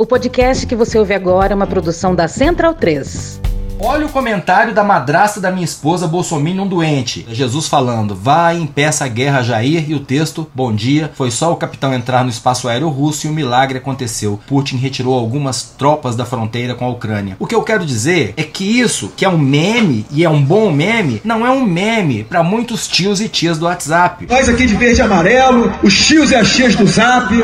O podcast que você ouve agora é uma produção da Central 3. Olha o comentário da madrasta da minha esposa Bolsominion doente. É Jesus falando, vai, impeça a guerra Jair e o texto, bom dia, foi só o capitão entrar no espaço aéreo russo e um milagre aconteceu. Putin retirou algumas tropas da fronteira com a Ucrânia. O que eu quero dizer é que isso, que é um meme e é um bom meme, não é um meme para muitos tios e tias do WhatsApp. Nós aqui de verde e amarelo, os tios e as tias do Zap,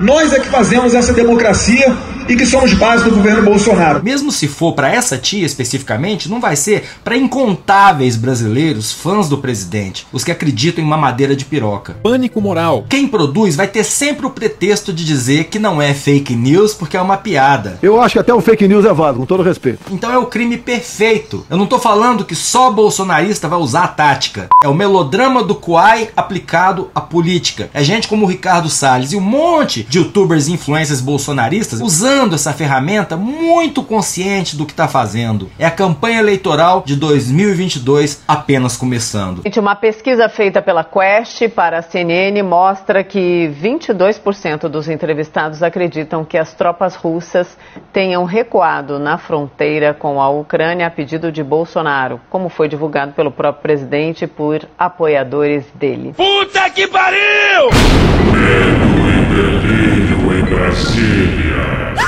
nós é que fazemos essa democracia e que somos base do governo Bolsonaro. Mesmo se for para essa tia especificamente, não vai ser para incontáveis brasileiros fãs do presidente, os que acreditam em mamadeira de piroca. Pânico moral. Quem produz vai ter sempre o pretexto de dizer que não é fake news porque é uma piada. Eu acho que até o fake news é válido, com todo respeito. Então é o crime perfeito. Eu não tô falando que só bolsonarista vai usar a tática. É o melodrama do Kuai aplicado à política. É gente como o Ricardo Salles e um monte de youtubers e influencers bolsonaristas usando usando essa ferramenta muito consciente do que está fazendo. É a campanha eleitoral de 2022 apenas começando. Uma pesquisa feita pela Quest para a CNN mostra que 22% dos entrevistados acreditam que as tropas russas tenham recuado na fronteira com a Ucrânia a pedido de Bolsonaro, como foi divulgado pelo próprio presidente por apoiadores dele. Puta que pariu! Medo e delírio em Brasília.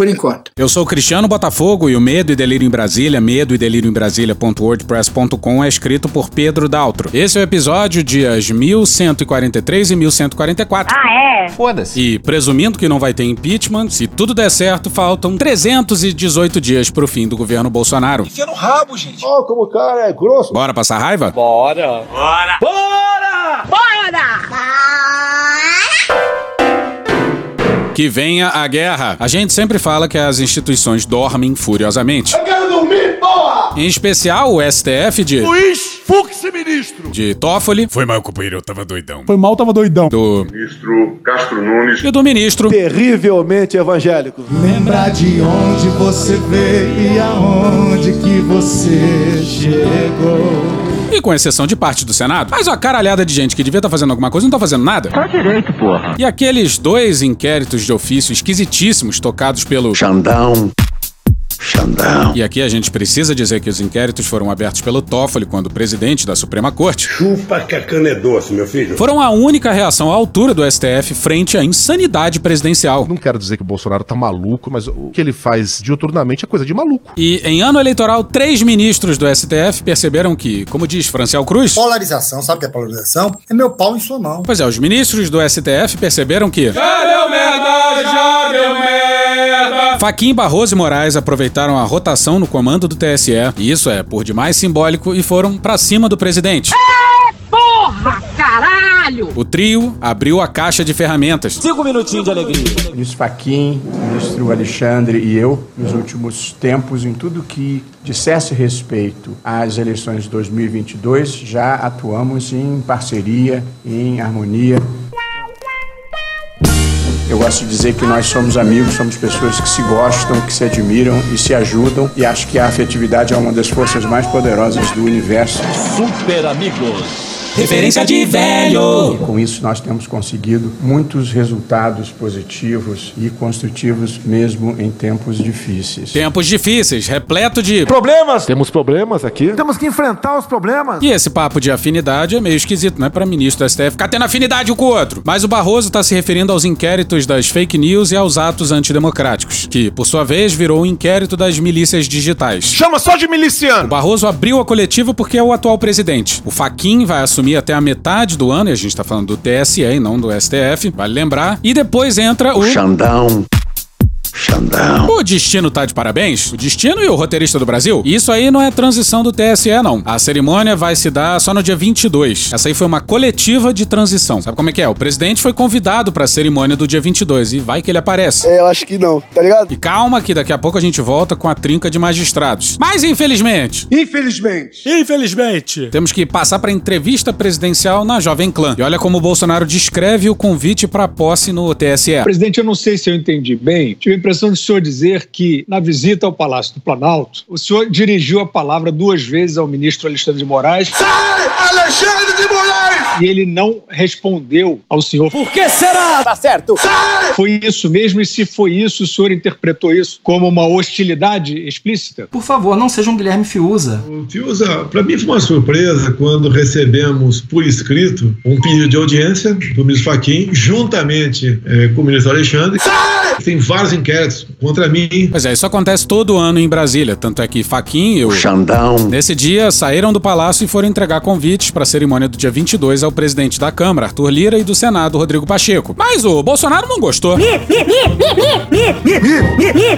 por enquanto. Eu sou Cristiano Botafogo e o Medo e Delírio em Brasília, medo e delírio em Brasília.wordpress.com é escrito por Pedro Daltro. Esse é o episódio dias 1143 e 1144. Ah, é? Foda-se. E presumindo que não vai ter impeachment, se tudo der certo, faltam 318 dias pro fim do governo Bolsonaro. Enfia no rabo, gente. Ó, oh, como o cara é grosso. Bora passar raiva? Bora. Bora. Bora! Bora! Que venha a guerra. A gente sempre fala que as instituições dormem furiosamente. Eu quero dormir, porra! Em especial o STF de. Luiz Fux, ministro! De Toffoli. Foi mal, companheiro, eu tava doidão. Foi mal, tava doidão. Do. Ministro Castro Nunes. E do ministro. Terrivelmente evangélico. Lembrar de onde você veio e aonde que você chegou. E com exceção de parte do Senado, mas uma caralhada de gente que devia estar tá fazendo alguma coisa não tá fazendo nada. Tá direito, porra. E aqueles dois inquéritos de ofício esquisitíssimos tocados pelo Xandão. Xandão. E aqui a gente precisa dizer que os inquéritos foram abertos pelo Toffoli quando presidente da Suprema Corte. Chupa que a cana é doce, meu filho. Foram a única reação à altura do STF frente à insanidade presidencial. Não quero dizer que o Bolsonaro tá maluco, mas o que ele faz diuturnamente é coisa de maluco. E em ano eleitoral, três ministros do STF perceberam que, como diz Franciel Cruz. Polarização, sabe o que é polarização? É meu pau em sua mão. Pois é, os ministros do STF perceberam que. Já deu merda, já deu merda. Faquim Barroso e Moraes aproveitaram a rotação no comando do TSE, e isso é por demais simbólico, e foram pra cima do presidente. É, porra, caralho! O trio abriu a caixa de ferramentas. Cinco minutinhos de alegria. Ministro Faquim, ministro Alexandre e eu, nos últimos tempos, em tudo que dissesse respeito às eleições de 2022, já atuamos em parceria, em harmonia. Eu gosto de dizer que nós somos amigos, somos pessoas que se gostam, que se admiram e se ajudam. E acho que a afetividade é uma das forças mais poderosas do universo. Super amigos. Referência de velho. E com isso nós temos conseguido muitos resultados positivos e construtivos mesmo em tempos difíceis. Tempos difíceis, repleto de problemas. Temos problemas aqui. Temos que enfrentar os problemas. E esse papo de afinidade é meio esquisito, né, para ministro do STF ficar tendo afinidade um com o outro. Mas o Barroso está se referindo aos inquéritos das fake news e aos atos antidemocráticos, que por sua vez virou o um inquérito das milícias digitais. Chama só de miliciano. O Barroso abriu a coletiva porque é o atual presidente. O Faquin vai assumir assumir até a metade do ano, e a gente tá falando do TSE e não do STF, vale lembrar. E depois entra o. O Xandão. Xandão. O Destino tá de parabéns? O Destino e o roteirista do Brasil? Isso aí não é transição do TSE, não. A cerimônia vai se dar só no dia 22. Essa aí foi uma coletiva de transição. Sabe como é que é? O presidente foi convidado pra cerimônia do dia 22 e vai que ele aparece. É, eu acho que não, tá ligado? E calma que daqui a pouco a gente volta com a trinca de magistrados. Mas infelizmente... Infelizmente. Infelizmente. Temos que passar pra entrevista presidencial na Jovem Clã. E olha como o Bolsonaro descreve o convite pra posse no TSE. Presidente, eu não sei se eu entendi bem. Tive impressão do senhor dizer que, na visita ao Palácio do Planalto, o senhor dirigiu a palavra duas vezes ao ministro Alexandre de Moraes. Sai, Alexandre de Moraes! E ele não respondeu ao senhor. Por que será? Tá certo. Sai! Foi isso mesmo? E se foi isso, o senhor interpretou isso como uma hostilidade explícita? Por favor, não seja um Guilherme Fiuza. Fiuza, para mim foi uma surpresa quando recebemos por escrito um pedido de audiência do ministro Fachin, juntamente é, com o ministro Alexandre. Sai! Tem vários inquéritos contra mim. Pois é, isso acontece todo ano em Brasília. Tanto é que Fachin e o Xandão. Nesse dia, saíram do palácio e foram entregar convites para a cerimônia do dia 22 ao presidente da Câmara, Arthur Lira, e do Senado, Rodrigo Pacheco. Mas o Bolsonaro não gostou.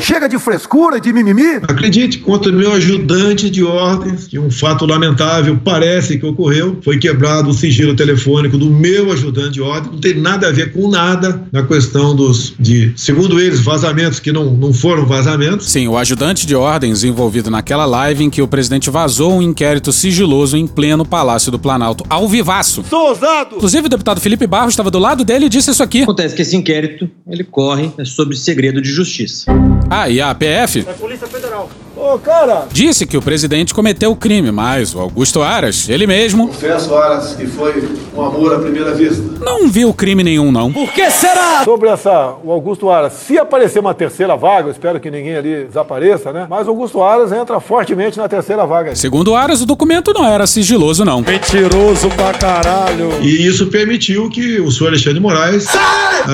Chega de frescura, de mimimi. Acredite, contra o meu ajudante de ordens, que um fato lamentável parece que ocorreu, foi quebrado o sigilo telefônico do meu ajudante de ordem. Não tem nada a ver com nada na questão dos, de, segundo eles, vazamentos que não, não foram vazamentos. Sim, o ajudante de ordens envolvido naquela live em que o presidente vazou um inquérito sigiloso em pleno Palácio do Planalto, ao vivaço. Sou ousado! Inclusive, o deputado Felipe Barros estava do lado dele e disse isso aqui. Acontece que esse inquérito, ele corre sobre segredo de justiça. Ah, e a PF? É Polícia Federal. Ô, cara! Disse que o presidente cometeu o crime, mas o Augusto Aras, ele mesmo. Confesso, Aras, que foi um amor à primeira vista. Não viu crime nenhum, não. Por que será? Sobre essa, o Augusto Aras, se aparecer uma terceira vaga, eu espero que ninguém ali desapareça, né? Mas o Augusto Aras entra fortemente na terceira vaga. Segundo Aras, o documento não era sigiloso, não. Mentiroso pra caralho. E isso permitiu que o senhor Alexandre de Moraes,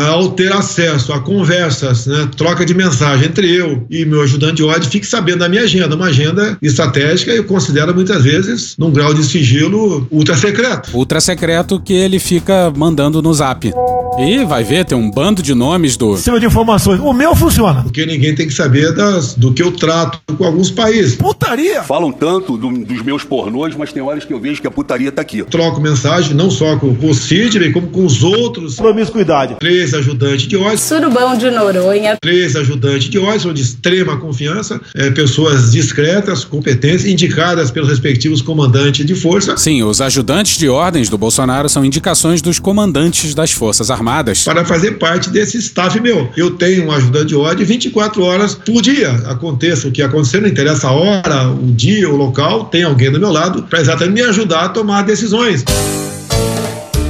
ao ter acesso a conversas, né, troca de mensagem entre eu e meu ajudante de ordem, fique sabendo da minha agenda. Uma agenda estratégica, eu considero muitas vezes num grau de sigilo ultra secreto. Ultra secreto que ele fica mandando no zap. E vai ver, tem um bando de nomes do. Sistema de informações. O meu funciona. Porque ninguém tem que saber das, do que eu trato com alguns países. Putaria! Falam tanto do, dos meus pornôs, mas tem horas que eu vejo que a putaria tá aqui. Troco mensagem não só com, com o Sidney, como com os outros. Promiscuidade. Três ajudantes de ordem. Surubão de Noronha. Três ajudantes de são de extrema confiança, é, pessoas discretas, competentes, indicadas pelos respectivos comandantes de força. Sim, os ajudantes de ordens do Bolsonaro são indicações dos comandantes das Forças Armadas. Para fazer parte desse staff meu. Eu tenho um ajudante de ordem 24 horas por dia. Aconteça o que acontecer, não interessa a hora, o dia, o local, tem alguém do meu lado para exatamente me ajudar a tomar decisões.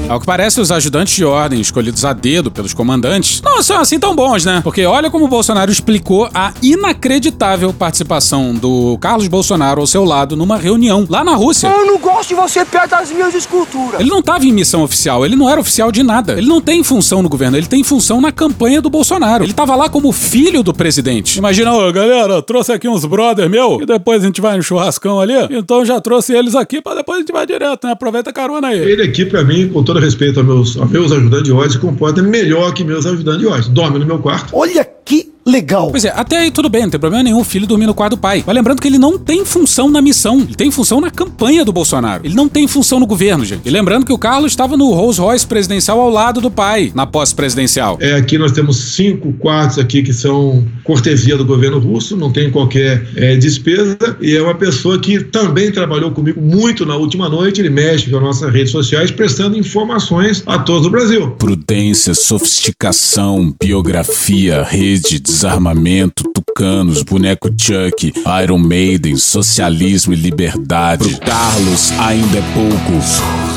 Ao que parece, os ajudantes de ordem escolhidos a dedo pelos comandantes não são assim tão bons, né? Porque olha como o Bolsonaro explicou a inacreditável participação do Carlos Bolsonaro ao seu lado numa reunião lá na Rússia. Eu não gosto de você perto das minhas esculturas. Ele não estava em missão oficial, ele não era oficial de nada. Ele não tem função no governo, ele tem função na campanha do Bolsonaro. Ele estava lá como filho do presidente. Imagina, ô galera, trouxe aqui uns brother meu e depois a gente vai no churrascão ali. Então já trouxe eles aqui para depois a gente vai direto, né? Aproveita a carona aí. Ele aqui, para mim, com todo respeito aos meus, aos meus ajudantes de ordem, se comporta melhor que meus ajudantes de ordem. Dorme no meu quarto. Olha que legal. Pois é, até aí tudo bem, não tem problema nenhum o filho dormir no quarto do pai. Mas lembrando que ele não tem função na missão, ele tem função na campanha do Bolsonaro. Ele não tem função no governo, gente. E lembrando que o Carlos estava no Rolls Royce presidencial ao lado do pai, na posse presidencial. É, aqui nós temos cinco quartos aqui que são cortesia do governo russo, não tem qualquer é, despesa, e é uma pessoa que também trabalhou comigo muito na última noite, ele mexe com as nossas redes sociais, prestando informações a todos do Brasil. Prudência, sofisticação, biografia, rede, desarmamento, tucanos, boneco Chuck, Iron Maiden, socialismo e liberdade. Pro Carlos ainda é pouco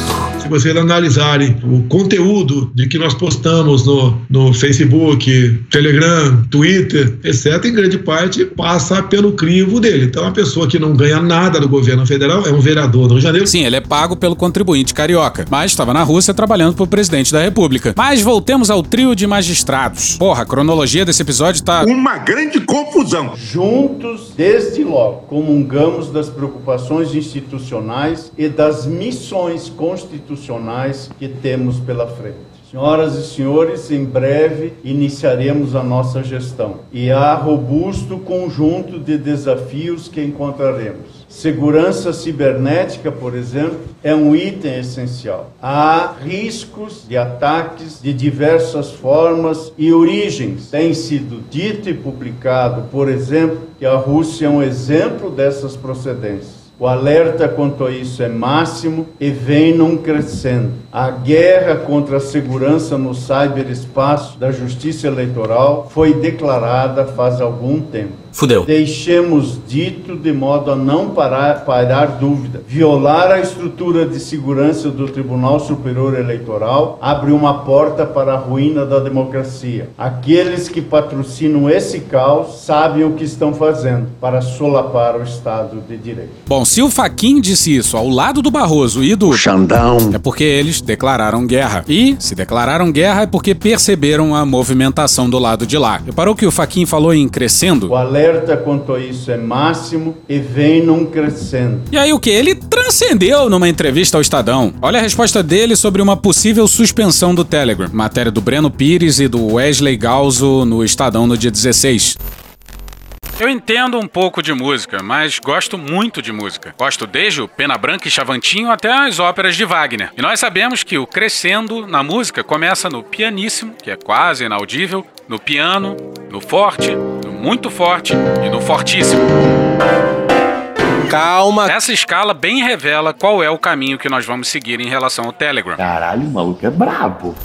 vocês analisarem o conteúdo de que nós postamos no, no Facebook, Telegram, Twitter, etc., em grande parte passa pelo crivo dele. Então, a pessoa que não ganha nada do governo federal é um vereador do Rio de Janeiro. Sim, ele é pago pelo contribuinte carioca, mas estava na Rússia trabalhando para o presidente da República. Mas voltemos ao trio de magistrados. Porra, a cronologia desse episódio tá. Uma grande confusão. Juntos, desde logo, comungamos das preocupações institucionais e das missões constitucionais institucionais que temos pela frente. Senhoras e senhores, em breve iniciaremos a nossa gestão e há robusto conjunto de desafios que encontraremos. Segurança cibernética, por exemplo, é um item essencial. Há riscos de ataques de diversas formas e origens. Tem sido dito e publicado, por exemplo, que a Rússia é um exemplo dessas procedências. O alerta quanto a isso é máximo e vem num crescendo. A guerra contra a segurança no cyberespaço da Justiça Eleitoral foi declarada faz algum tempo. Fudeu. Deixemos dito de modo a não parar, parar dúvida. Violar a estrutura de segurança do Tribunal Superior Eleitoral abre uma porta para a ruína da democracia. Aqueles que patrocinam esse caos sabem o que estão fazendo para solapar o Estado de Direito. Bom, se o Faquin disse isso ao lado do Barroso e do Xandão, é porque eles declararam guerra. E, se declararam guerra, é porque perceberam a movimentação do lado de lá. Reparou que o Faquin falou em crescendo? O alerta quanto a isso é máximo e vem num crescendo. E aí o que? Ele transcendeu numa entrevista ao Estadão. Olha a resposta dele sobre uma possível suspensão do Telegram. Matéria do Breno Pires e do Wesley Galzo no Estadão no dia 16. Eu entendo um pouco de música, mas gosto muito de música. Gosto desde o Pena Branca e Chavantinho até as óperas de Wagner. E nós sabemos que o crescendo na música começa no pianíssimo, que é quase inaudível, no piano, no forte, no muito forte e no fortíssimo. Calma. Essa escala bem revela qual é o caminho que nós vamos seguir em relação ao Telegram. Caralho, o maluco é brabo.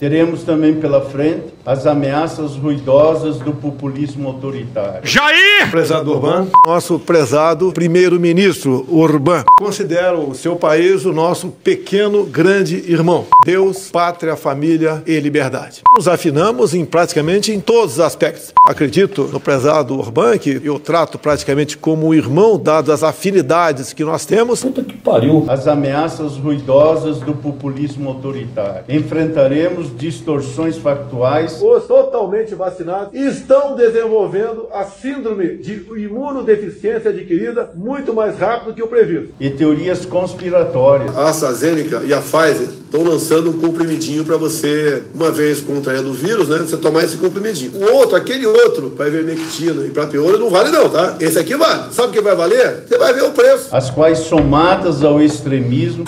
Teremos também pela frente as ameaças ruidosas do populismo autoritário. Jair! Prezado Urbano, nosso prezado primeiro-ministro Urbano, considera o seu país o nosso pequeno grande irmão. Deus, pátria, família e liberdade. Nos afinamos em praticamente em todos os aspectos. Acredito no prezado Urbano, que eu trato praticamente como um irmão, dadas as afinidades que nós temos. Puta que pariu. As ameaças ruidosas do populismo autoritário. Enfrentaremos distorções factuais. Os totalmente vacinados estão desenvolvendo a síndrome de imunodeficiência adquirida muito mais rápido que o previsto. E teorias conspiratórias. A AstraZeneca e a Pfizer estão lançando um comprimidinho para você, uma vez contraindo o vírus, né? Você tomar esse comprimidinho. O outro, aquele outro, para ivermectina e prapeora, não vale não, tá? Esse aqui vale. Sabe o que vai valer? Você vai ver o preço. As quais, somadas ao extremismo,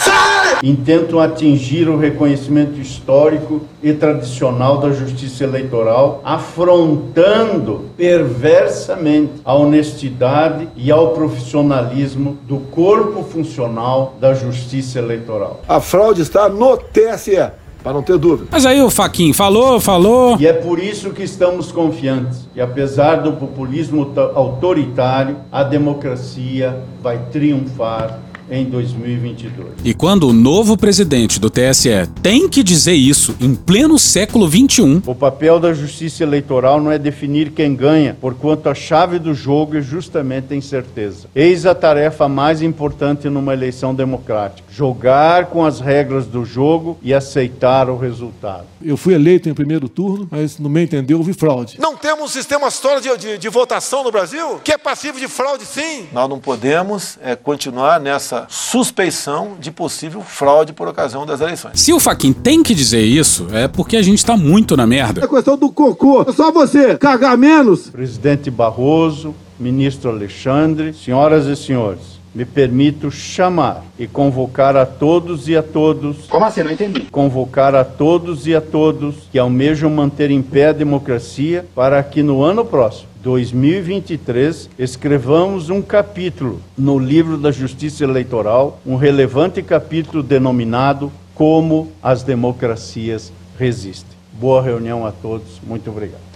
intentam atingir o reconhecimento histórico e tradicional da justiça eleitoral, afrontando perversamente a honestidade e ao profissionalismo do corpo funcional da justiça eleitoral. A fraude está no TSE. Para não ter dúvida. Mas aí o Faquin falou, falou. E é por isso que estamos confiantes. E apesar do populismo autoritário, a democracia vai triunfar em 2022. E quando o novo presidente do TSE tem que dizer isso em pleno século XXI. O papel da justiça eleitoral não é definir quem ganha, porquanto a chave do jogo é justamente a incerteza. Eis a tarefa mais importante numa eleição democrática: jogar com as regras do jogo e aceitar o resultado. Eu fui eleito em primeiro turno, mas no meu entender houve fraude. Não temos um sistema sólido de, de, de votação no Brasil que é passivo de fraude, sim. Nós não podemos é, continuar nessa suspeição de possível fraude por ocasião das eleições. Se o Faquin tem que dizer isso, é porque a gente tá muito na merda. É questão do cocô. É só você cagar menos. Presidente Barroso, ministro Alexandre, senhoras e senhores, me permito chamar e convocar a todos e a todos. Como assim? Não entendi. Convocar a todos e a todos que almejam manter em pé a democracia para que no ano próximo 2023, escrevamos um capítulo no livro da Justiça Eleitoral, um relevante capítulo denominado Como as Democracias Resistem. Boa reunião a todos, muito obrigado.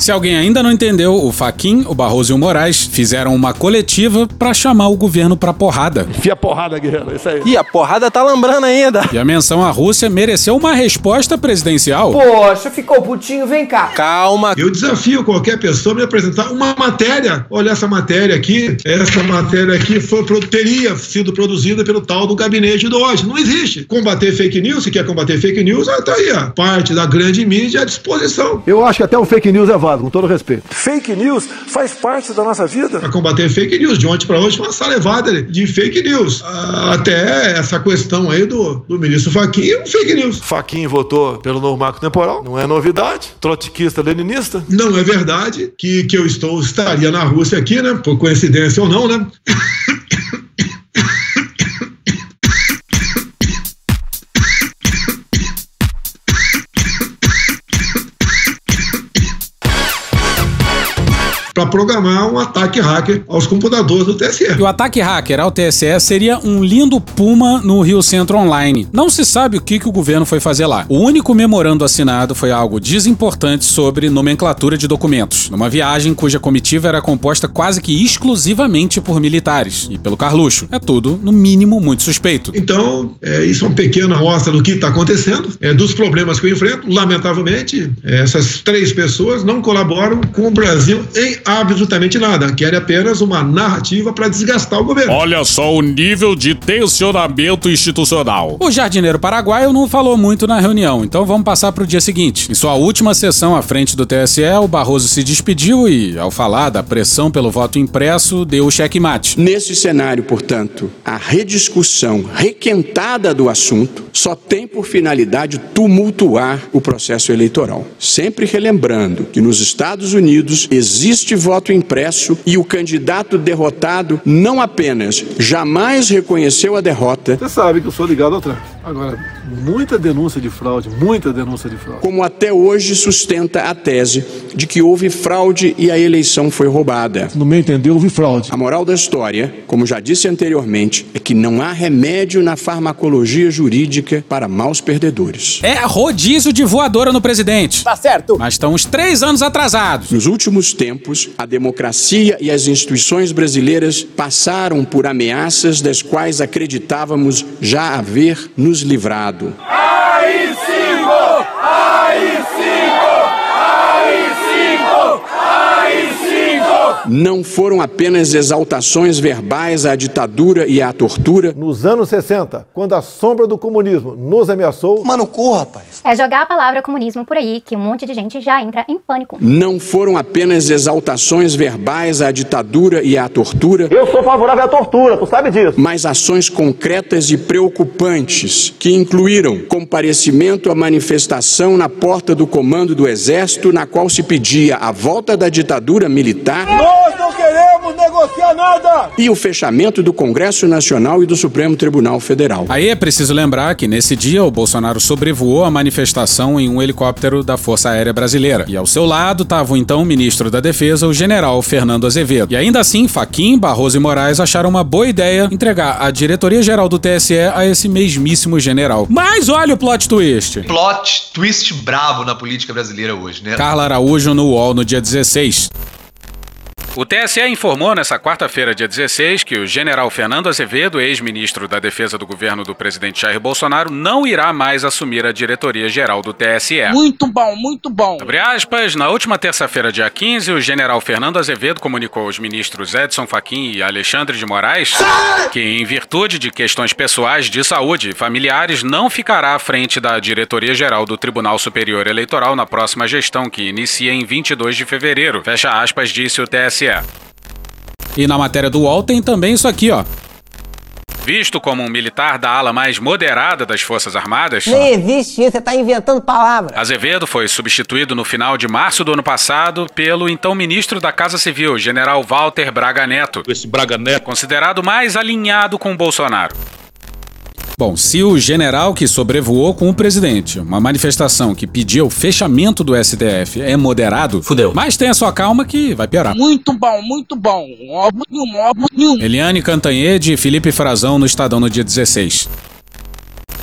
Se alguém ainda não entendeu, o Faquin, o Barroso e o Moraes fizeram uma coletiva para chamar o governo pra porrada. Enfia porrada, guerreiro. Isso aí. E a porrada tá lembrando ainda. E a menção à Rússia mereceu uma resposta presidencial. Poxa, ficou putinho, vem cá. Calma. Eu desafio qualquer pessoa a me apresentar uma matéria. Olha essa matéria aqui. Essa matéria aqui foi, teria sido produzida pelo tal do gabinete do hoje. Não existe. Combater fake news, se quer combater fake news, tá aí, ó. Parte da grande mídia à disposição. Eu acho que até o fake news é válido com todo respeito. Fake news faz parte da nossa vida. Para combater fake news, de ontem para hoje, uma salevada de fake news. Até essa questão aí do, do ministro Faquinha, fake news. Faquinha votou pelo novo marco temporal, não é novidade. Trotskista, leninista. Não é verdade que, que eu estou estaria na Rússia aqui, né? Por coincidência ou não, né? para programar um ataque hacker aos computadores do TSE. E o ataque hacker ao TSE seria um lindo puma no Rio Centro Online. Não se sabe o que, que o governo foi fazer lá. O único memorando assinado foi algo desimportante sobre nomenclatura de documentos, numa viagem cuja comitiva era composta quase que exclusivamente por militares e pelo Carluxo. É tudo, no mínimo, muito suspeito. Então, é, isso é uma pequena amostra do que está acontecendo, é, dos problemas que eu enfrento. Lamentavelmente, é, essas três pessoas não colaboram com o Brasil em absolutamente nada. Querem apenas uma narrativa para desgastar o governo. Olha só o nível de tensionamento institucional. O jardineiro paraguaio não falou muito na reunião, então vamos passar para o dia seguinte. Em sua última sessão à frente do TSE, o Barroso se despediu e, ao falar da pressão pelo voto impresso, deu o checkmate. Nesse cenário, portanto, a rediscussão requentada do assunto só tem por finalidade tumultuar o processo eleitoral. Sempre relembrando que nos Estados Unidos existe voto impresso e o candidato derrotado não apenas jamais reconheceu a derrota. Você sabe que eu sou ligado ao Trump. Agora, muita denúncia de fraude, muita denúncia de fraude. Como até hoje sustenta a tese de que houve fraude e a eleição foi roubada. No meu entender, houve fraude. A moral da história, como já disse anteriormente, é que não há remédio na farmacologia jurídica para maus perdedores. É rodízio de voadora no presidente. Tá certo. Mas estão uns três anos atrasados. Nos últimos tempos, a democracia e as instituições brasileiras passaram por ameaças das quais acreditávamos já haver nos livrado. Não foram apenas exaltações verbais à ditadura e à tortura. Nos anos 60, quando a sombra do comunismo nos ameaçou. Mano, cu, rapaz. É jogar a palavra comunismo por aí que um monte de gente já entra em pânico. Não foram apenas exaltações verbais à ditadura e à tortura. Eu sou favorável à tortura, tu sabe disso. Mas ações concretas e preocupantes que incluíram comparecimento à manifestação na porta do comando do Exército, na qual se pedia a volta da ditadura militar. Não negociar nada! E o fechamento do Congresso Nacional e do Supremo Tribunal Federal. Aí é preciso lembrar que nesse dia o Bolsonaro sobrevoou a manifestação em um helicóptero da Força Aérea Brasileira. E ao seu lado estava o então ministro da Defesa, o general Fernando Azevedo. E ainda assim, Faquim, Barroso e Moraes acharam uma boa ideia entregar a diretoria-geral do TSE a esse mesmíssimo general. Mas olha o plot twist. Plot twist brabo na política brasileira hoje, né? Carla Araújo no UOL no dia 16. O TSE informou nessa quarta-feira, dia 16, que o general Fernando Azevedo, ex-ministro da Defesa do governo do presidente Jair Bolsonaro, não irá mais assumir a diretoria-geral do TSE. Muito bom, muito bom. Abre aspas, na última terça-feira, dia 15, o general Fernando Azevedo comunicou aos ministros Edson Fachin e Alexandre de Moraes que, em virtude de questões pessoais de saúde e familiares, não ficará à frente da diretoria-geral do Tribunal Superior Eleitoral na próxima gestão, que inicia em 22 de fevereiro. Fecha aspas, disse o TSE. E na matéria do UOL tem também isso aqui, ó. Visto como um militar da ala mais moderada das Forças Armadas. Nem existe isso, você tá inventando palavras. Azevedo foi substituído no final de março do ano passado pelo então ministro da Casa Civil, general Walter Braga Neto. Esse Braga Neto. Considerado mais alinhado com Bolsonaro. Bom, se o general que sobrevoou com o presidente, uma manifestação que pedia o fechamento do STF é moderado, fudeu. Mas tenha sua calma que vai piorar. Muito bom, muito bom. Óbvio nenhum, óbvio nenhum. Eliane Cantanhede e Felipe Frazão no Estadão no dia 16.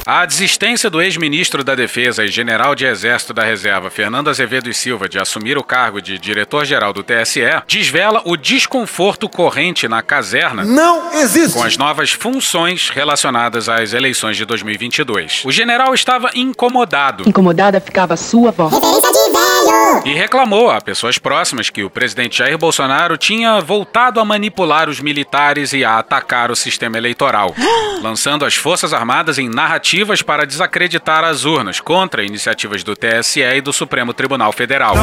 A desistência do ex-ministro da Defesa e general de Exército da Reserva, Fernando Azevedo e Silva, de assumir o cargo de diretor-geral do TSE, desvela o desconforto corrente na caserna Não existe. com as novas funções relacionadas às eleições de 2022. O general estava incomodado Incomodada ficava sua voz. e reclamou a pessoas próximas que o presidente Jair Bolsonaro tinha voltado a manipular os militares e a atacar o sistema eleitoral, lançando as Forças Armadas em narrativas para desacreditar as urnas contra iniciativas do TSE e do Supremo Tribunal Federal.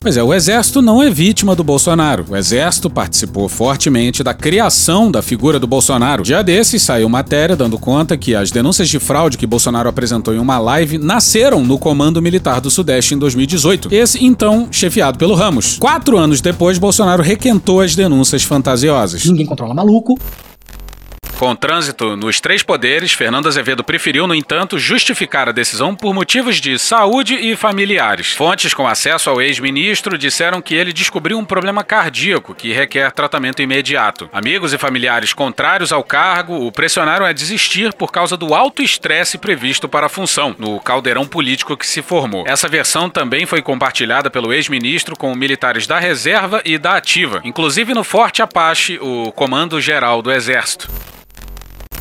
Pois é, o Exército não é vítima do Bolsonaro. O Exército participou fortemente da criação da figura do Bolsonaro. Dia desses saiu matéria dando conta que as denúncias de fraude que Bolsonaro apresentou em uma live nasceram no Comando Militar do Sudeste em 2018. Esse, então, chefiado pelo Ramos. Quatro anos depois, Bolsonaro requentou as denúncias fantasiosas. Ninguém controla maluco. Com trânsito nos três poderes, Fernando Azevedo preferiu, no entanto, justificar a decisão por motivos de saúde e familiares. Fontes com acesso ao ex-ministro disseram que ele descobriu um problema cardíaco que requer tratamento imediato. Amigos e familiares contrários ao cargo o pressionaram a desistir por causa do alto estresse previsto para a função, no caldeirão político que se formou. Essa versão também foi compartilhada pelo ex-ministro com militares da reserva e da ativa, inclusive no Forte Apache, o Comando Geral do Exército.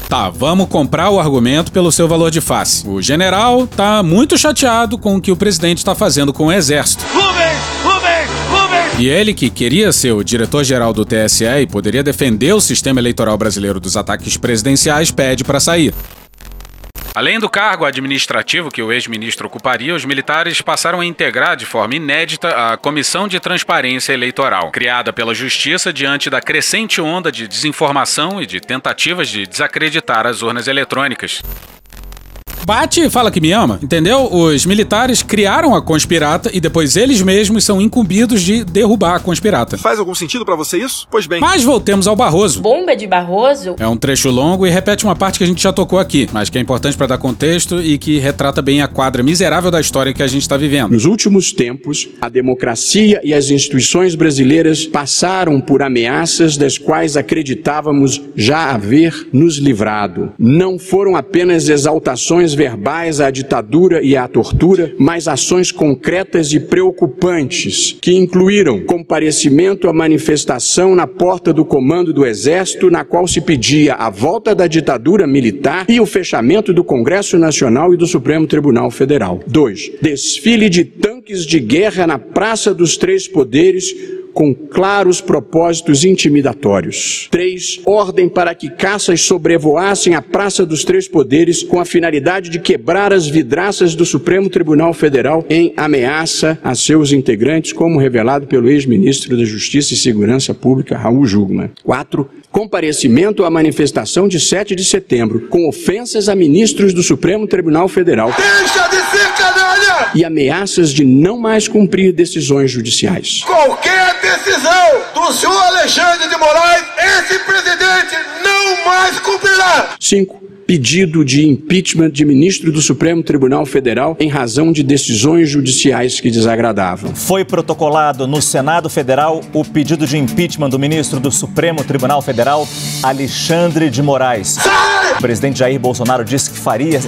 Tá, vamos comprar o argumento pelo seu valor de face. O general tá muito chateado com o que o presidente está fazendo com o exército. Rubens! Rubens! Rubens! E ele, que queria ser o diretor-geral do TSE e poderia defender o sistema eleitoral brasileiro dos ataques presidenciais, pede para sair. Além do cargo administrativo que o ex-ministro ocuparia, os militares passaram a integrar de forma inédita a Comissão de Transparência Eleitoral, criada pela Justiça diante da crescente onda de desinformação e de tentativas de desacreditar as urnas eletrônicas. Bate e fala que me ama, entendeu? Os militares criaram a Conspirata e depois eles mesmos são incumbidos de derrubar a Conspirata. Faz algum sentido para você isso? Pois bem. Mas voltemos ao Barroso. Bomba de Barroso? É um trecho longo e repete uma parte que a gente já tocou aqui, mas que é importante para dar contexto e que retrata bem a quadra miserável da história que a gente está vivendo. Nos últimos tempos, a democracia e as instituições brasileiras passaram por ameaças das quais acreditávamos já haver nos livrado. Não foram apenas exaltações verbais à ditadura e à tortura, mas ações concretas e preocupantes, que incluíram comparecimento à manifestação na porta do comando do Exército, na qual se pedia a volta da ditadura militar e o fechamento do Congresso Nacional e do Supremo Tribunal Federal. 2. Desfile de tanques de guerra na Praça dos Três Poderes com claros propósitos intimidatórios. 3. Ordem para que caças sobrevoassem a Praça dos Três Poderes com a finalidade de quebrar as vidraças do Supremo Tribunal Federal em ameaça a seus integrantes, como revelado pelo ex-ministro da Justiça e Segurança Pública, Raul Jugman. 4. Comparecimento à manifestação de 7 de setembro, com ofensas a ministros do Supremo Tribunal Federal. Deixa de ser! E ameaças de não mais cumprir decisões judiciais. Qualquer decisão do senhor Alexandre de Moraes, esse presidente não mais cumprirá! 5 pedido de impeachment de ministro do Supremo Tribunal Federal em razão de decisões judiciais que desagradavam. Foi protocolado no Senado Federal o pedido de impeachment do ministro do Supremo Tribunal Federal, Alexandre de Moraes. O presidente Jair Bolsonaro disse que faria,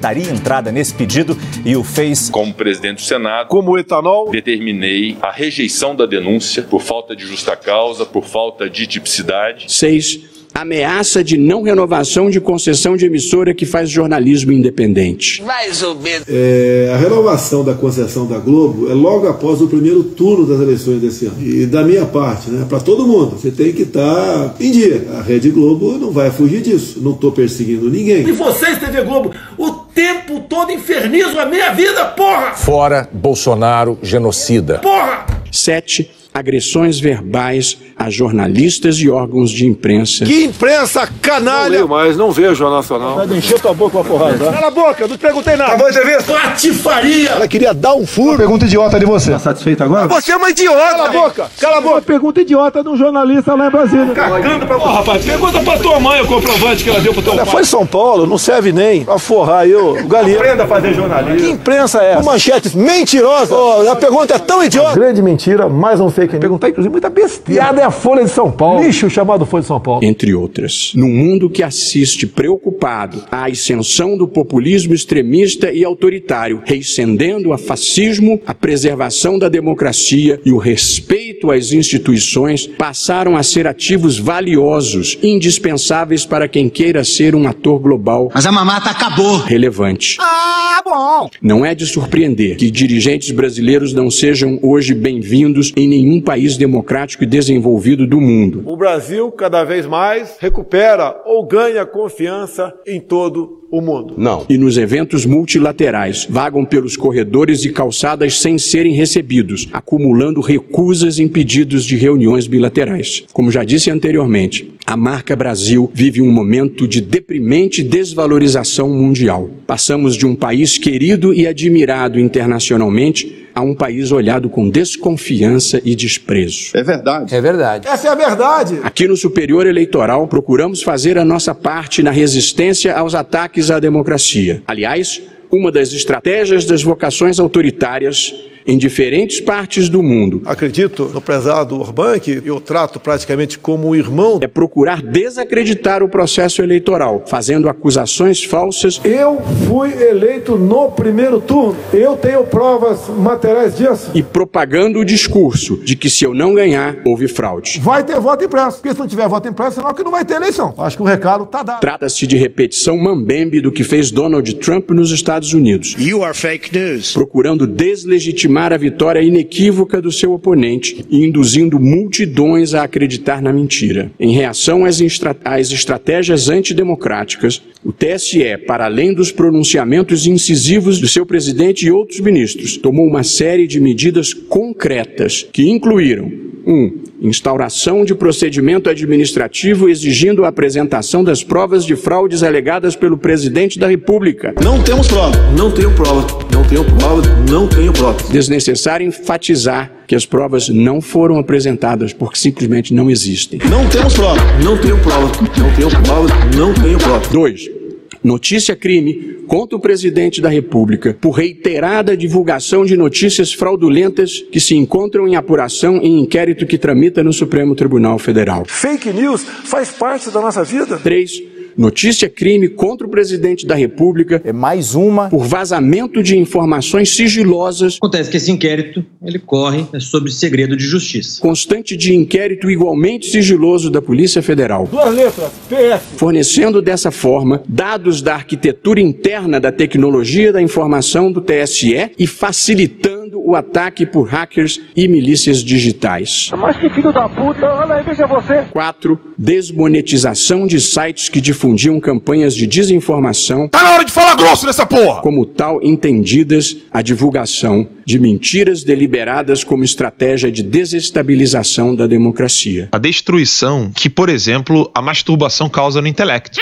daria entrada nesse pedido e o fez. Como presidente do Senado, como etanol, determinei a rejeição da denúncia por falta de justa causa, por falta de tipicidade. 6 ameaça de não renovação de concessão de emissora que faz jornalismo independente. Mais ou menos. É, a renovação da concessão da Globo é logo após o primeiro turno das eleições desse ano. E da minha parte, né, para todo mundo, você tem que estar tá em dia. A Rede Globo não vai fugir disso. Não estou perseguindo ninguém. E vocês, TV Globo, o tempo todo infernizam a minha vida, porra! Fora Bolsonaro, genocida. Porra! 7 agressões verbais a jornalistas e órgãos de imprensa. Que imprensa canalha! Não leio mais, não vejo Jornal Nacional. Vai encher tua boca com a porrada. Tá? Cala a boca, não te perguntei nada. Acabou a entrevista? Patifaria! Ela queria dar um furo. Uma pergunta idiota de você. Tá satisfeito agora? Você é uma idiota! Cala a boca! Cala a boca! Uma pergunta idiota de um jornalista lá em Brasília. Cagando pra... Ô, rapaz, pergunta pra tua mãe o comprovante que ela deu pro teu Já pai. foi São Paulo, não serve nem pra forrar aí o galinha. Aprenda a fazer jornalismo. Que imprensa é essa? Manchetes mentirosas. Oh, a pergunta é tão idiota. Grande mentira, mais um fake news. Perguntar, inclusive, muita besteira. Piada é a Folha de São Paulo. Lixo chamado Folha de São Paulo. Entre outras. Num mundo que assiste preocupado à ascensão do populismo extremista e autoritário, reicendendo a fascismo, a preservação da democracia e o respeito às instituições passaram a ser ativos valiosos, indispensáveis para quem queira ser um ator global. Mas a mamata acabou. Relevante. Ah, bom. Não é de surpreender que dirigentes brasileiros não sejam hoje bem-vindos em nenhum país democrático e desenvolvido do mundo. O Brasil, cada vez mais, recupera ou ganha confiança em todo o mundo. Não. E nos eventos multilaterais, vagam pelos corredores e calçadas sem serem recebidos, acumulando recusas em pedidos de reuniões bilaterais. Como já disse anteriormente, a marca Brasil vive um momento de deprimente desvalorização mundial. Passamos de um país querido e admirado internacionalmente a um país olhado com desconfiança e desprezo. É verdade. É verdade. Essa é a verdade. Aqui no Superior Eleitoral, procuramos fazer a nossa parte na resistência aos ataques à democracia. Aliás, uma das estratégias das vocações autoritárias em diferentes partes do mundo. Acredito no prezado Orbán, que eu trato praticamente como um irmão. É procurar desacreditar o processo eleitoral, fazendo acusações falsas. Eu fui eleito no primeiro turno. Eu tenho provas materiais disso. E propagando o discurso de que se eu não ganhar, houve fraude. Vai ter voto impresso. Porque se não tiver voto impresso, senão que não vai ter eleição. Acho que o recado está dado. Trata-se de repetição mambembe do que fez Donald Trump nos Estados Unidos. You are fake news. Procurando deslegitimar a vitória inequívoca do seu oponente e induzindo multidões a acreditar na mentira. Em reação às, às estratégias antidemocráticas, o TSE, para além dos pronunciamentos incisivos do seu presidente e outros ministros, tomou uma série de medidas concretas que incluíram 1. Um, instauração de procedimento administrativo exigindo a apresentação das provas de fraudes alegadas pelo presidente da República. Não temos prova. Não tenho prova. Não tenho prova. Não tenho prova. Desnecessário enfatizar que as provas não foram apresentadas porque simplesmente não existem. Não temos prova. Não tenho prova. Não tenho prova. Não tenho prova. 2 notícia crime contra o presidente da República por reiterada divulgação de notícias fraudulentas que se encontram em apuração em inquérito que tramita no Supremo Tribunal Federal. Fake news faz parte da nossa vida. 3 notícia crime contra o presidente da República. É mais uma. Por vazamento de informações sigilosas. Acontece que esse inquérito, ele corre sobre segredo de justiça. Constante de inquérito igualmente sigiloso da Polícia Federal. Duas letras, PS. Fornecendo dessa forma dados da arquitetura interna da tecnologia da informação do TSE e facilitando o ataque por hackers e milícias digitais. Mas que filho da puta, olha aí, veja você. 4. Desmonetização de sites que difundiam campanhas de desinformação. Tá na hora de falar grosso nessa porra! Como tal, entendidas a divulgação de mentiras deliberadas como estratégia de desestabilização da democracia. A destruição que, por exemplo, a masturbação causa no intelecto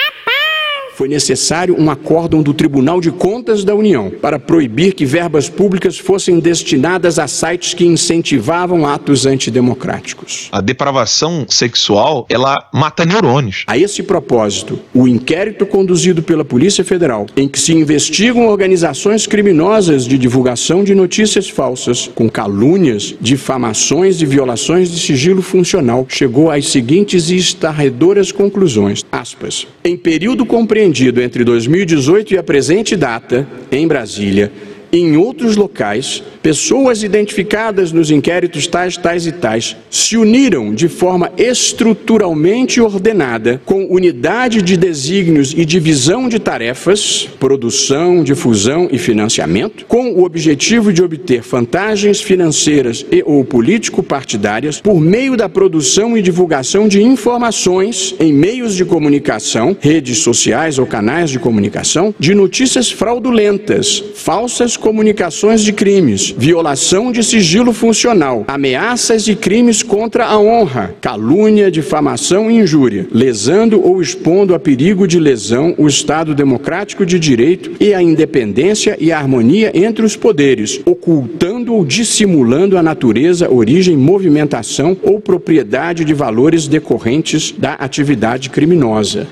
foi necessário um acórdão do Tribunal de Contas da União para proibir que verbas públicas fossem destinadas a sites que incentivavam atos antidemocráticos. A depravação sexual, ela mata neurônios. A esse propósito, o inquérito conduzido pela Polícia Federal, em que se investigam organizações criminosas de divulgação de notícias falsas, com calúnias, difamações e violações de sigilo funcional, chegou às seguintes e estarredoras conclusões. Aspas. Em período compreendido compreendido entre 2018 e a presente data, em Brasília, em outros locais, pessoas identificadas nos inquéritos tais, tais e tais se uniram de forma estruturalmente ordenada, com unidade de desígnios e divisão de tarefas, produção, difusão e financiamento, com o objetivo de obter vantagens financeiras e ou político-partidárias por meio da produção e divulgação de informações em meios de comunicação, redes sociais ou canais de comunicação, de notícias fraudulentas, falsas comunicações de crimes, violação de sigilo funcional, ameaças e crimes contra a honra, calúnia, difamação e injúria, lesando ou expondo a perigo de lesão o Estado democrático de direito e a independência e a harmonia entre os poderes, ocultando ou dissimulando a natureza, origem, movimentação ou propriedade de valores decorrentes da atividade criminosa.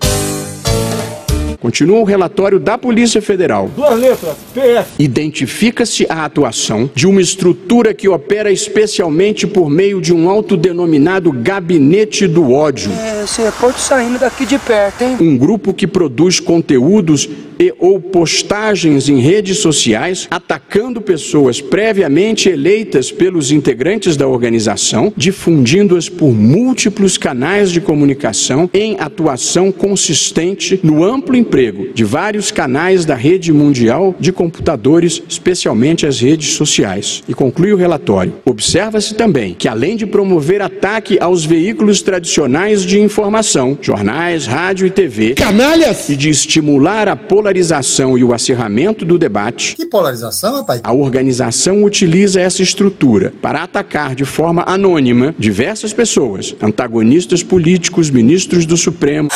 Continua o relatório da Polícia Federal. Duas letras, PS. Identifica-se a atuação de uma estrutura que opera especialmente por meio de um autodenominado Gabinete do Ódio. É, você pode saindo daqui de perto, hein? Um grupo que produz conteúdos e ou postagens em redes sociais atacando pessoas previamente eleitas pelos integrantes da organização, difundindo-as por múltiplos canais de comunicação em atuação consistente no amplo emprego de vários canais da rede mundial de computadores, especialmente as redes sociais. E conclui o relatório. Observa-se também que, além de promover ataque aos veículos tradicionais de informação, jornais, rádio e TV. Canalhas! E de estimular a polarização e o acirramento do debate. Que polarização, rapaz? A organização utiliza essa estrutura para atacar de forma anônima diversas pessoas, antagonistas políticos, ministros do Supremo,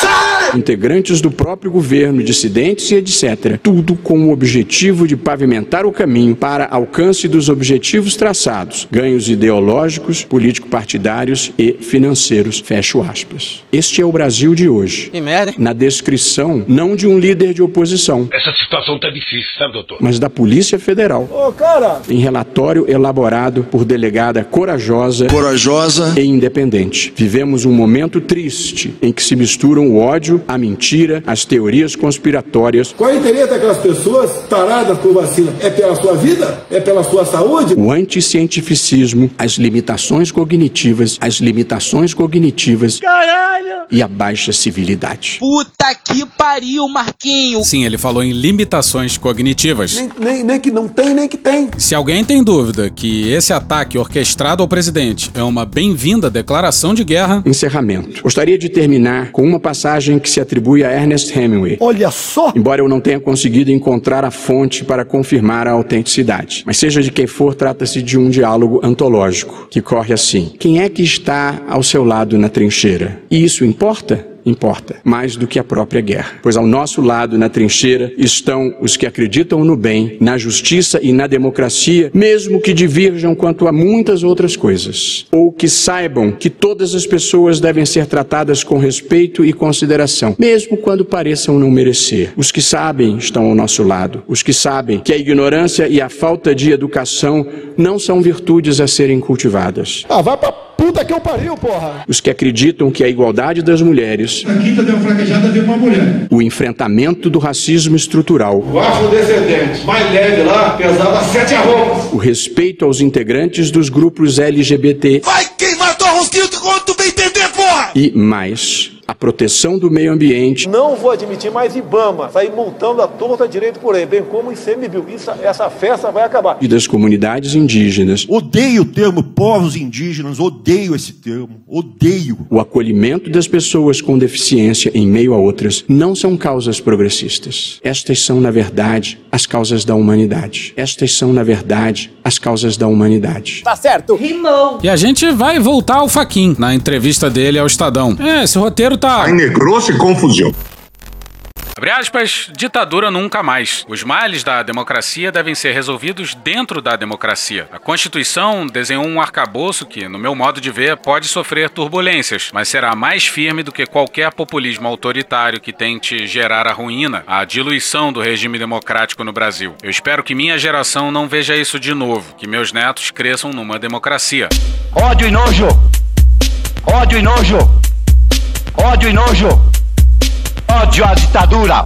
integrantes do próprio governo, dissidentes e etc. Tudo com o objetivo de pavimentar o caminho para alcance dos objetivos traçados, ganhos ideológicos, político-partidários e financeiros. Fecho aspas. Este é o Brasil de hoje. Que merda. Na descrição, não de um líder de oposição, Essa situação tá difícil, sabe, doutor? mas da Polícia Federal. Ô, cara! Em relatório elaborado por delegada corajosa, Corajosa. e independente. Vivemos um momento triste em que se misturam o ódio, a mentira, as teorias conspiratórias, Qual é o interesse daquelas pessoas taradas por vacina? É pela sua vida? É pela sua saúde? o anticientificismo, as limitações cognitivas, as limitações cognitivas Caralho! E a baixa civilidade. Puta que pariu, Marquinho! Sim, ele falou em limitações cognitivas. Nem, nem, nem que não tem, nem que tem. Se alguém tem dúvida que esse ataque orquestrado ao presidente é uma bem-vinda declaração de guerra, Encerramento. Gostaria de terminar com uma passagem que se atribui a Ernest Hemingway. Olha só! Embora eu não tenha conseguido encontrar a fonte para confirmar a autenticidade. Mas seja de quem for, trata-se de um diálogo antológico, que corre assim: Quem é que está ao seu lado na trincheira? E isso importa? Importa, mais do que a própria guerra. Pois ao nosso lado, na trincheira, estão os que acreditam no bem, na justiça e na democracia, mesmo que divirjam quanto a muitas outras coisas. Ou que saibam que todas as pessoas devem ser tratadas com respeito e consideração, mesmo quando pareçam não merecer. Os que sabem estão ao nosso lado. Os que sabem que a ignorância e a falta de educação não são virtudes a serem cultivadas. Ah, vai pra puta que eu pariu, porra! Os que acreditam que a igualdade das mulheres, A quinta deu uma fraquejada, veio uma mulher. o enfrentamento do racismo estrutural, O afrodescendente mais leve lá pesava sete arrobas. o respeito aos integrantes dos grupos LGBT Vai queimar tua rosquinha quando tu bem entender, porra! e mais, a proteção do meio ambiente, Não vou admitir mais Ibama sair multando a torta direito por aí, bem como o ICMBio. Isso, essa festa vai acabar. e das comunidades indígenas, Odeio o termo povos indígenas, odeio esse termo, odeio. o acolhimento das pessoas com deficiência em meio a outras, não são causas progressistas. Estas são, na verdade, as causas da humanidade. Estas são, na verdade, as causas da humanidade. Tá certo! Rimou! E a gente vai voltar ao Faquin na entrevista dele ao Estadão. É, esse roteiro tá. Negrou-se confusão. Abre aspas, ditadura nunca mais. Os males da democracia devem ser resolvidos dentro da democracia. A Constituição desenhou um arcabouço que, no meu modo de ver, pode sofrer turbulências, mas será mais firme do que qualquer populismo autoritário que tente gerar a ruína, a diluição do regime democrático no Brasil. Eu espero que minha geração não veja isso de novo, que meus netos cresçam numa democracia. Ódio e nojo! Ódio e nojo! Ódio e nojo! Ódio à ditadura!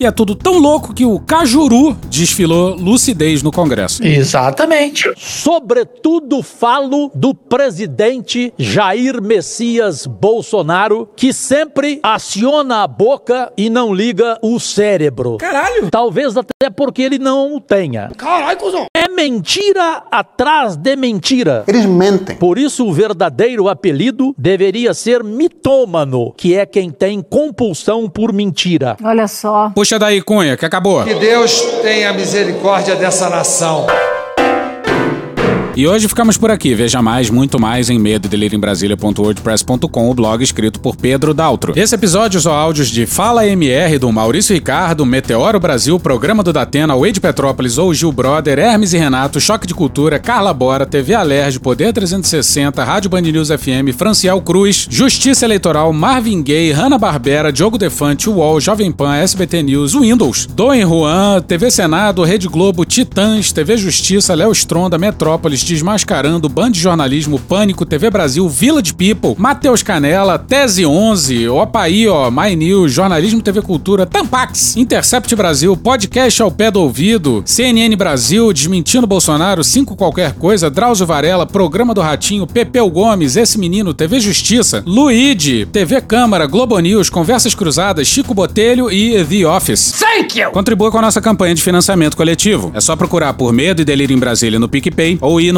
E é tudo tão louco que o Cajuru desfilou lucidez no Congresso. Exatamente. Sobretudo falo do presidente Jair Messias Bolsonaro, que sempre aciona a boca e não liga o cérebro. Caralho! Talvez até porque ele não o tenha. Caralho, cuzão! É mentira atrás de mentira. Eles mentem. Por isso, o verdadeiro apelido deveria ser mitômano, que é quem tem compulsão por mentira. Olha só. Puxa daí, Cunha, que acabou. Que Deus tenha misericórdia dessa nação. E hoje ficamos por aqui. Veja mais, muito mais em medo o blog escrito por Pedro Daltro. Esse episódio usou áudios de Fala MR do Maurício Ricardo, Meteoro Brasil, Programa do Datena, Wade Petrópolis ou Gil Brother, Hermes e Renato, Choque de Cultura, Carla Bora, TV Alerj, Poder 360, Rádio Band News FM, Franciel Cruz, Justiça Eleitoral, Marvin Gaye, Hanna Barbera, Diogo Defante, UOL, Jovem Pan, SBT News, Windows, Doen Juan, TV Senado, Rede Globo, Titãs, TV Justiça, Léo Stronda, Metrópolis, Desmascarando, Band de Jornalismo, Pânico, TV Brasil, Village People, Matheus Canela, Tese 11, Opaí, ó, My News, Jornalismo TV Cultura, Tampax, Intercept Brasil, Podcast ao pé do ouvido, CNN Brasil, Desmentindo Bolsonaro, 5 qualquer coisa, Drauzio Varela, Programa do Ratinho, Pepeu Gomes, Esse Menino, TV Justiça, Luigi, TV Câmara, Globo News, Conversas Cruzadas, Chico Botelho e The Office. Thank you! Contribua com a nossa campanha de financiamento coletivo. É só procurar por Medo e Delírio em Brasília no PicPay ou ir no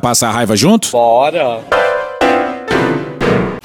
passar a raiva junto? Bora!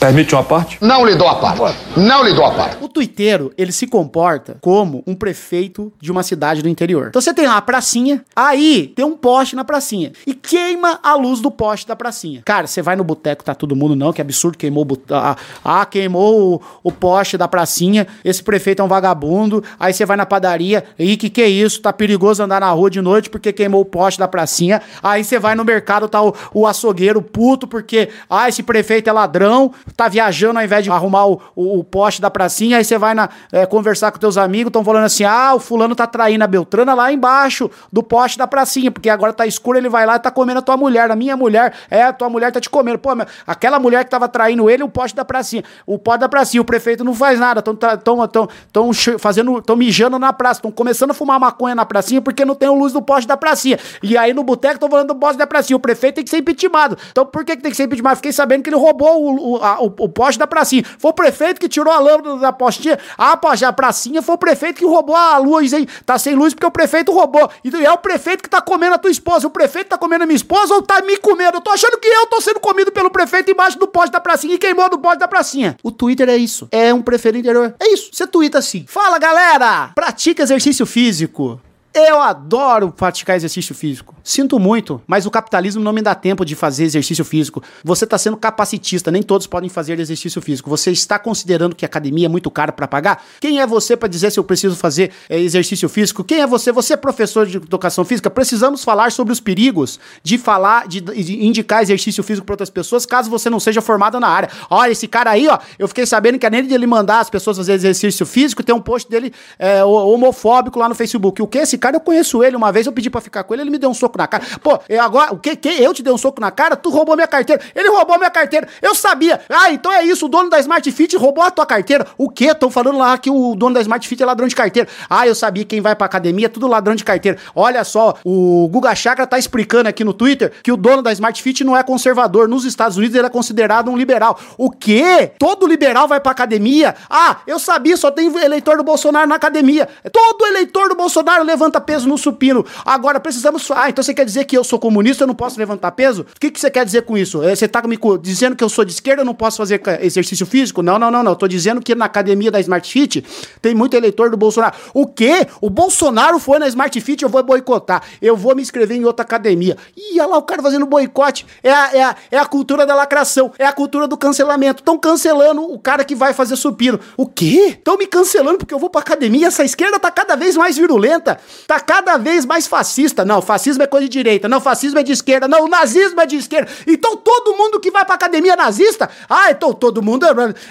Permite uma parte? Não lhe dou a parte. Não lhe dou a parte. O tuiteiro, ele se comporta como um prefeito de uma cidade do interior. Então você tem lá a pracinha, aí tem um poste na pracinha e queima a luz do poste da pracinha. Cara, você vai no boteco, tá todo mundo não, que absurdo, queimou o ah, ah, queimou o, o poste da pracinha, esse prefeito é um vagabundo, aí você vai na padaria, e que que é isso? Tá perigoso andar na rua de noite porque queimou o poste da pracinha. Aí você vai no mercado, tá o, o açougueiro puto porque, ah, esse prefeito é ladrão, tá viajando ao invés de arrumar o, o, o poste da pracinha, aí você vai na, é, conversar com teus amigos, estão falando assim, ah, o fulano tá traindo a Beltrana lá embaixo do poste da pracinha, porque agora tá escuro, ele vai lá e tá comendo a tua mulher, a minha mulher, é, a tua mulher tá te comendo. Pô, meu, aquela mulher que tava traindo ele, o poste da pracinha, o poste da pracinha, o prefeito não faz nada, estão tão, tão, tão fazendo, estão mijando na praça, estão começando a fumar maconha na pracinha porque não tem o luz do poste da pracinha. E aí no boteco estão falando do poste da pracinha, o prefeito tem que ser impeachmentado. Então por que, que tem que ser impeachmentado? Fiquei sabendo que ele roubou o, o, a, o, o poste da pracinha. Foi o prefeito que tirou a lâmpada da postinha. Ah, a pracinha foi o prefeito que roubou a luz, hein? Tá sem luz porque o prefeito roubou. E é o prefeito que tá comendo a tua esposa. O prefeito tá comendo a minha esposa ou tá me comendo? Eu tô achando que eu tô sendo comido pelo prefeito embaixo do poste da pracinha e queimou no poste da pracinha. O Twitter é isso. É um prefeito interior. É isso. Você twitta assim. Fala, galera! Pratica exercício físico. Eu adoro praticar exercício físico. Sinto muito, mas o capitalismo não me dá tempo de fazer exercício físico. Você está sendo capacitista, nem todos podem fazer exercício físico. Você está considerando que a academia é muito cara para pagar? Quem é você para dizer se eu preciso fazer é, exercício físico? Quem é você? Você é professor de educação física? Precisamos falar sobre os perigos de falar, de, de indicar exercício físico para outras pessoas, caso você não seja formado na área. Olha, esse cara aí, ó, eu fiquei sabendo que além de ele mandar as pessoas fazer exercício físico, tem um post dele é, homofóbico lá no Facebook. O que esse cara, eu conheço ele. Uma vez eu pedi para ficar com ele, ele me deu um soco na cara. Pô, eu agora, o que, que? Eu te dei um soco na cara? Tu roubou minha carteira. Ele roubou minha carteira. Eu sabia. Ah, então é isso. O dono da Smart Fit roubou a tua carteira. O quê? Estão falando lá que o dono da Smart Fit é ladrão de carteira. Ah, eu sabia. Quem vai pra academia é tudo ladrão de carteira. Olha só, o Guga Chakra tá explicando aqui no Twitter que o dono da Smart Fit não é conservador. Nos Estados Unidos ele é considerado um liberal. O quê? Todo liberal vai pra academia? Ah, eu sabia. Só tem eleitor do Bolsonaro na academia. Todo eleitor do Bolsonaro levanta peso no supino. Agora precisamos. Ah, então você quer dizer que eu sou comunista, eu não posso levantar peso? O que, que você quer dizer com isso? É, você tá me dizendo que eu sou de esquerda, eu não posso fazer exercício físico? Não, não, não, não. Eu tô dizendo que na academia da Smart Fit tem muito eleitor do Bolsonaro. O quê? O Bolsonaro foi na Smart Fit, eu vou boicotar. Eu vou me inscrever em outra academia. Ih, olha lá o cara fazendo boicote. É a, é, a, é a cultura da lacração, é a cultura do cancelamento. Estão cancelando o cara que vai fazer supino. O quê? Estão me cancelando porque eu vou pra academia? Essa esquerda tá cada vez mais virulenta, tá cada vez mais fascista. Não, fascismo é coisa de direita. Não, fascismo é de esquerda. Não, nazismo é de esquerda. Então todo mundo que vai pra academia nazista? Ah, então todo mundo.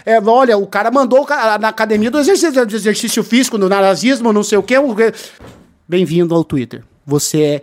É, é, olha, o cara mandou na academia do exercício, do exercício físico, no nazismo, não sei o quê. Bem-vindo ao Twitter. Você é,